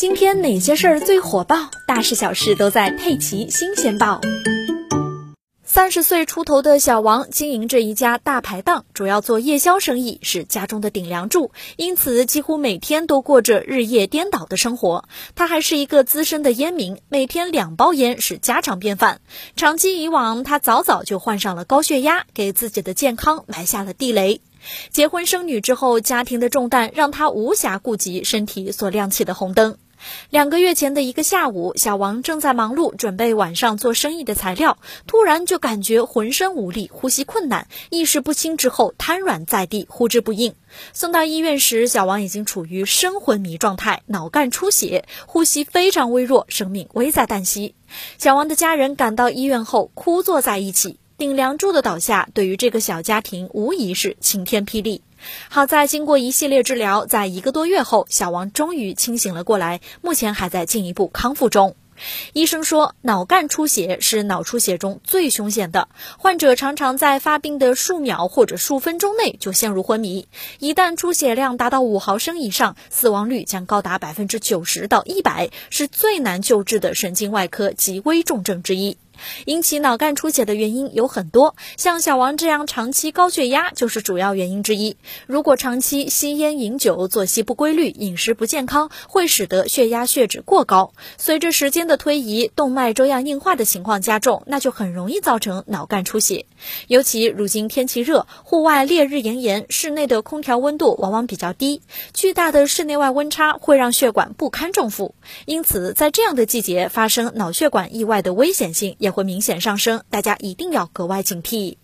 今天哪些事儿最火爆？大事小事都在《佩奇新鲜报》。三十岁出头的小王经营着一家大排档，主要做夜宵生意，是家中的顶梁柱，因此几乎每天都过着日夜颠倒的生活。他还是一个资深的烟民，每天两包烟是家常便饭。长期以往，他早早就患上了高血压，给自己的健康埋下了地雷。结婚生女之后，家庭的重担让他无暇顾及身体所亮起的红灯。两个月前的一个下午，小王正在忙碌准备晚上做生意的材料，突然就感觉浑身无力、呼吸困难、意识不清，之后瘫软在地，呼之不应。送到医院时，小王已经处于深昏迷状态，脑干出血，呼吸非常微弱，生命危在旦夕。小王的家人赶到医院后，哭坐在一起。顶梁柱的倒下，对于这个小家庭无疑是晴天霹雳。好在经过一系列治疗，在一个多月后，小王终于清醒了过来，目前还在进一步康复中。医生说，脑干出血是脑出血中最凶险的，患者常常在发病的数秒或者数分钟内就陷入昏迷。一旦出血量达到五毫升以上，死亡率将高达百分之九十到一百，是最难救治的神经外科极危重症之一。引起脑干出血的原因有很多，像小王这样长期高血压就是主要原因之一。如果长期吸烟、饮酒、作息不规律、饮食不健康，会使得血压、血脂过高。随着时间的推移，动脉粥样硬化的情况加重，那就很容易造成脑干出血。尤其如今天气热，户外烈日炎炎，室内的空调温度往往比较低，巨大的室内外温差会让血管不堪重负，因此在这样的季节发生脑血管意外的危险性也会明显上升，大家一定要格外警惕。